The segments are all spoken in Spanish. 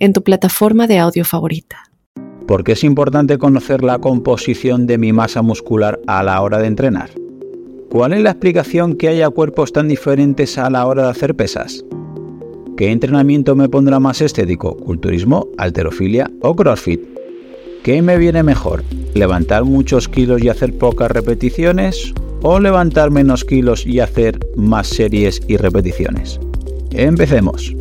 en tu plataforma de audio favorita. ¿Por qué es importante conocer la composición de mi masa muscular a la hora de entrenar? ¿Cuál es la explicación que haya cuerpos tan diferentes a la hora de hacer pesas? ¿Qué entrenamiento me pondrá más estético? ¿Culturismo, alterofilia o CrossFit? ¿Qué me viene mejor? ¿Levantar muchos kilos y hacer pocas repeticiones? ¿O levantar menos kilos y hacer más series y repeticiones? Empecemos.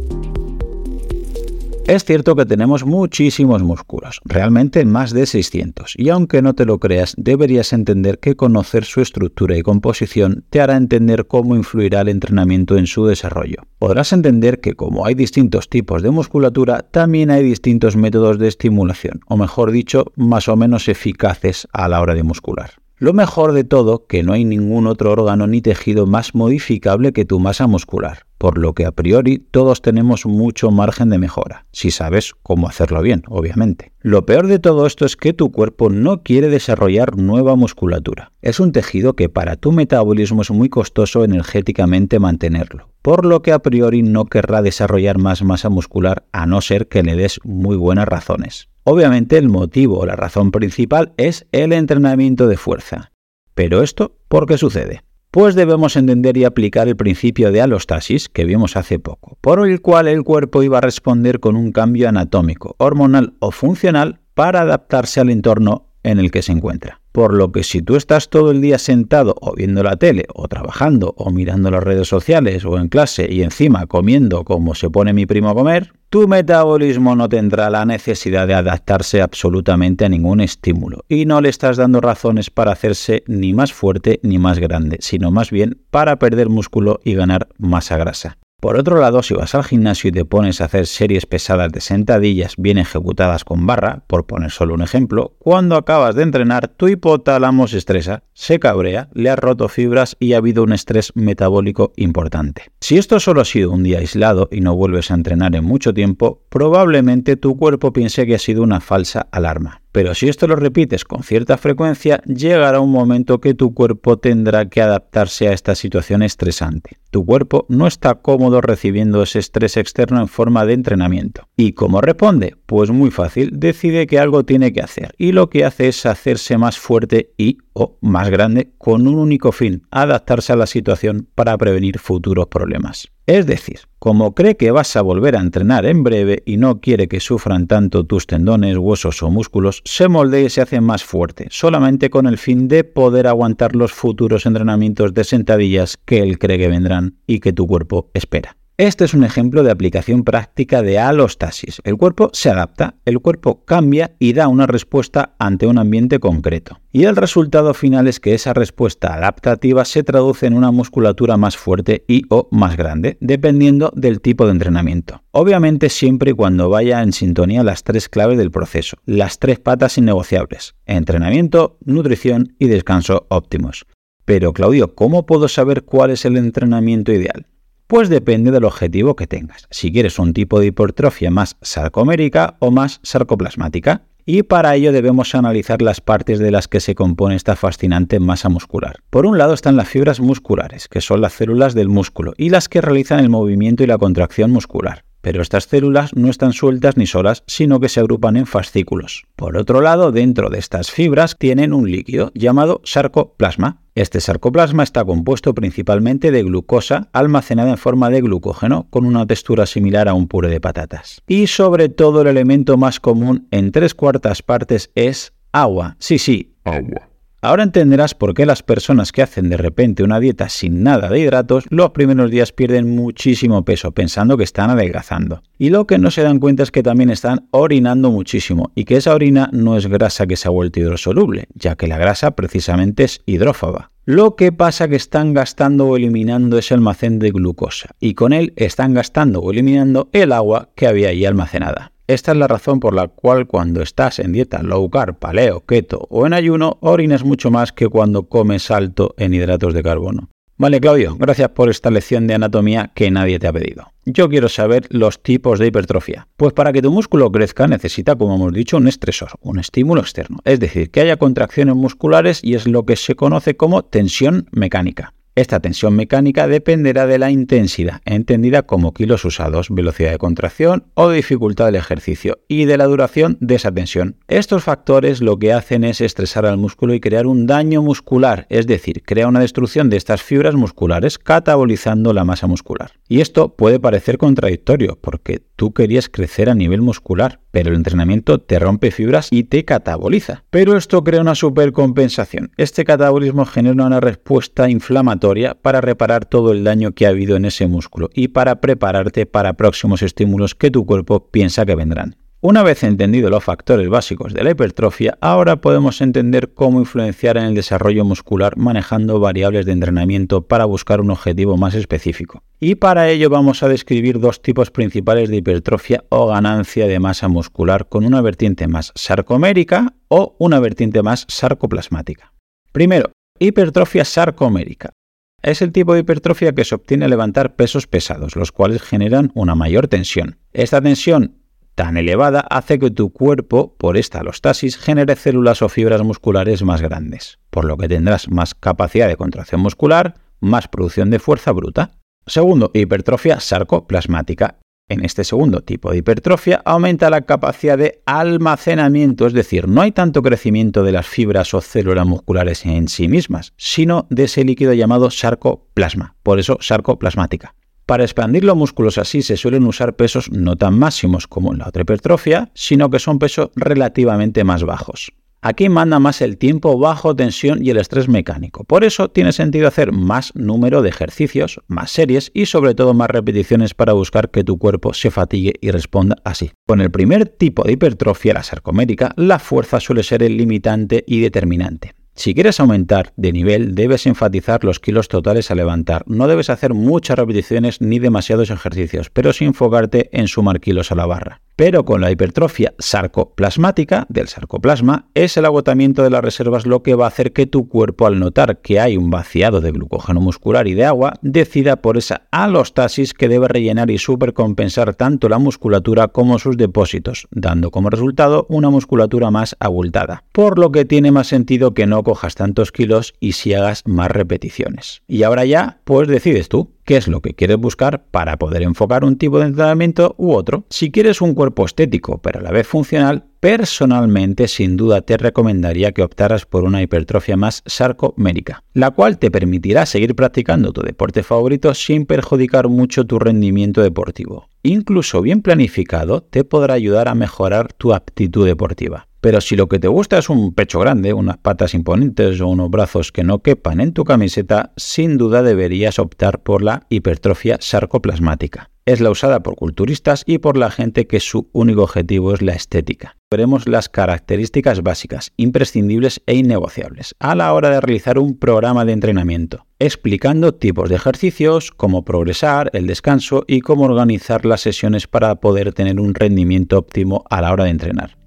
Es cierto que tenemos muchísimos músculos, realmente más de 600, y aunque no te lo creas, deberías entender que conocer su estructura y composición te hará entender cómo influirá el entrenamiento en su desarrollo. Podrás entender que como hay distintos tipos de musculatura, también hay distintos métodos de estimulación, o mejor dicho, más o menos eficaces a la hora de muscular. Lo mejor de todo, que no hay ningún otro órgano ni tejido más modificable que tu masa muscular, por lo que a priori todos tenemos mucho margen de mejora, si sabes cómo hacerlo bien, obviamente. Lo peor de todo esto es que tu cuerpo no quiere desarrollar nueva musculatura. Es un tejido que para tu metabolismo es muy costoso energéticamente mantenerlo, por lo que a priori no querrá desarrollar más masa muscular a no ser que le des muy buenas razones. Obviamente el motivo o la razón principal es el entrenamiento de fuerza. Pero esto, ¿por qué sucede? Pues debemos entender y aplicar el principio de alostasis que vimos hace poco, por el cual el cuerpo iba a responder con un cambio anatómico, hormonal o funcional para adaptarse al entorno en el que se encuentra. Por lo que si tú estás todo el día sentado o viendo la tele o trabajando o mirando las redes sociales o en clase y encima comiendo como se pone mi primo a comer, tu metabolismo no tendrá la necesidad de adaptarse absolutamente a ningún estímulo y no le estás dando razones para hacerse ni más fuerte ni más grande, sino más bien para perder músculo y ganar masa grasa. Por otro lado, si vas al gimnasio y te pones a hacer series pesadas de sentadillas bien ejecutadas con barra, por poner solo un ejemplo, cuando acabas de entrenar tu hipotálamo se estresa, se cabrea, le has roto fibras y ha habido un estrés metabólico importante. Si esto solo ha sido un día aislado y no vuelves a entrenar en mucho tiempo, probablemente tu cuerpo piense que ha sido una falsa alarma. Pero si esto lo repites con cierta frecuencia, llegará un momento que tu cuerpo tendrá que adaptarse a esta situación estresante. Tu cuerpo no está cómodo recibiendo ese estrés externo en forma de entrenamiento. ¿Y cómo responde? Pues muy fácil, decide que algo tiene que hacer y lo que hace es hacerse más fuerte y o más grande con un único fin, adaptarse a la situación para prevenir futuros problemas. Es decir, como cree que vas a volver a entrenar en breve y no quiere que sufran tanto tus tendones, huesos o músculos, se moldea y se hace más fuerte, solamente con el fin de poder aguantar los futuros entrenamientos de sentadillas que él cree que vendrán y que tu cuerpo espera. Este es un ejemplo de aplicación práctica de alostasis. El cuerpo se adapta, el cuerpo cambia y da una respuesta ante un ambiente concreto. Y el resultado final es que esa respuesta adaptativa se traduce en una musculatura más fuerte y o más grande, dependiendo del tipo de entrenamiento. Obviamente siempre y cuando vaya en sintonía las tres claves del proceso, las tres patas innegociables, entrenamiento, nutrición y descanso óptimos. Pero Claudio, ¿cómo puedo saber cuál es el entrenamiento ideal? Pues depende del objetivo que tengas. Si quieres un tipo de hipertrofia más sarcomérica o más sarcoplasmática. Y para ello debemos analizar las partes de las que se compone esta fascinante masa muscular. Por un lado están las fibras musculares, que son las células del músculo y las que realizan el movimiento y la contracción muscular. Pero estas células no están sueltas ni solas, sino que se agrupan en fascículos. Por otro lado, dentro de estas fibras tienen un líquido llamado sarcoplasma. Este sarcoplasma está compuesto principalmente de glucosa almacenada en forma de glucógeno con una textura similar a un puré de patatas. Y sobre todo el elemento más común en tres cuartas partes es agua. Sí, sí, agua. Ahora entenderás por qué las personas que hacen de repente una dieta sin nada de hidratos los primeros días pierden muchísimo peso pensando que están adelgazando. Y lo que no se dan cuenta es que también están orinando muchísimo y que esa orina no es grasa que se ha vuelto hidrosoluble, ya que la grasa precisamente es hidrófoba. Lo que pasa que están gastando o eliminando ese almacén de glucosa y con él están gastando o eliminando el agua que había ahí almacenada. Esta es la razón por la cual cuando estás en dieta low carb, paleo, keto o en ayuno, orinas mucho más que cuando comes alto en hidratos de carbono. Vale, Claudio, gracias por esta lección de anatomía que nadie te ha pedido. Yo quiero saber los tipos de hipertrofia. Pues para que tu músculo crezca necesita, como hemos dicho, un estresor, un estímulo externo. Es decir, que haya contracciones musculares y es lo que se conoce como tensión mecánica. Esta tensión mecánica dependerá de la intensidad, entendida como kilos usados, velocidad de contracción o dificultad del ejercicio, y de la duración de esa tensión. Estos factores lo que hacen es estresar al músculo y crear un daño muscular, es decir, crea una destrucción de estas fibras musculares catabolizando la masa muscular. Y esto puede parecer contradictorio, porque tú querías crecer a nivel muscular, pero el entrenamiento te rompe fibras y te cataboliza. Pero esto crea una supercompensación. Este catabolismo genera una respuesta inflamatoria para reparar todo el daño que ha habido en ese músculo y para prepararte para próximos estímulos que tu cuerpo piensa que vendrán. Una vez entendido los factores básicos de la hipertrofia, ahora podemos entender cómo influenciar en el desarrollo muscular manejando variables de entrenamiento para buscar un objetivo más específico. Y para ello vamos a describir dos tipos principales de hipertrofia o ganancia de masa muscular con una vertiente más sarcomérica o una vertiente más sarcoplasmática. Primero, hipertrofia sarcomérica. Es el tipo de hipertrofia que se obtiene levantar pesos pesados, los cuales generan una mayor tensión. Esta tensión tan elevada hace que tu cuerpo, por esta alostasis, genere células o fibras musculares más grandes, por lo que tendrás más capacidad de contracción muscular, más producción de fuerza bruta. Segundo, hipertrofia sarcoplasmática. En este segundo tipo de hipertrofia aumenta la capacidad de almacenamiento, es decir, no hay tanto crecimiento de las fibras o células musculares en sí mismas, sino de ese líquido llamado sarcoplasma, por eso sarcoplasmática. Para expandir los músculos así se suelen usar pesos no tan máximos como en la otra hipertrofia, sino que son pesos relativamente más bajos. Aquí manda más el tiempo bajo tensión y el estrés mecánico. Por eso tiene sentido hacer más número de ejercicios, más series y sobre todo más repeticiones para buscar que tu cuerpo se fatigue y responda así. Con el primer tipo de hipertrofia, la sarcomérica, la fuerza suele ser el limitante y determinante. Si quieres aumentar de nivel, debes enfatizar los kilos totales a levantar. No debes hacer muchas repeticiones ni demasiados ejercicios, pero sin enfocarte en sumar kilos a la barra. Pero con la hipertrofia sarcoplasmática del sarcoplasma es el agotamiento de las reservas lo que va a hacer que tu cuerpo al notar que hay un vaciado de glucógeno muscular y de agua decida por esa alostasis que debe rellenar y supercompensar tanto la musculatura como sus depósitos, dando como resultado una musculatura más abultada. Por lo que tiene más sentido que no cojas tantos kilos y si hagas más repeticiones. Y ahora ya, pues decides tú qué es lo que quieres buscar para poder enfocar un tipo de entrenamiento u otro. Si quieres un cuerpo estético pero a la vez funcional, personalmente sin duda te recomendaría que optaras por una hipertrofia más sarcomérica, la cual te permitirá seguir practicando tu deporte favorito sin perjudicar mucho tu rendimiento deportivo. Incluso bien planificado te podrá ayudar a mejorar tu aptitud deportiva. Pero si lo que te gusta es un pecho grande, unas patas imponentes o unos brazos que no quepan en tu camiseta, sin duda deberías optar por la hipertrofia sarcoplasmática. Es la usada por culturistas y por la gente que su único objetivo es la estética. Veremos las características básicas, imprescindibles e innegociables a la hora de realizar un programa de entrenamiento, explicando tipos de ejercicios, cómo progresar, el descanso y cómo organizar las sesiones para poder tener un rendimiento óptimo a la hora de entrenar.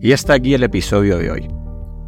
Y hasta aquí el episodio de hoy.